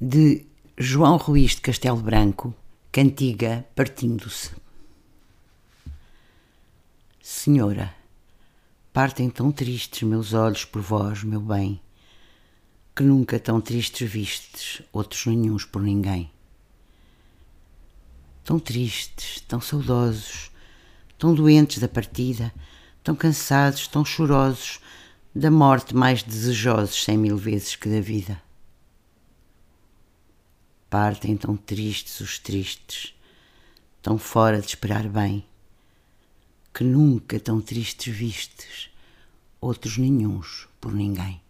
de João Ruiz de Castelo Branco, cantiga partindo-se. Senhora, partem tão tristes meus olhos por vós, meu bem, que nunca tão tristes vistes, outros nenhuns por ninguém. Tão tristes, tão saudosos, tão doentes da partida, tão cansados, tão chorosos, da morte mais desejosos cem mil vezes que da vida. Partem tão tristes os tristes, tão fora de esperar bem, que nunca tão tristes vistes, outros nenhuns por ninguém.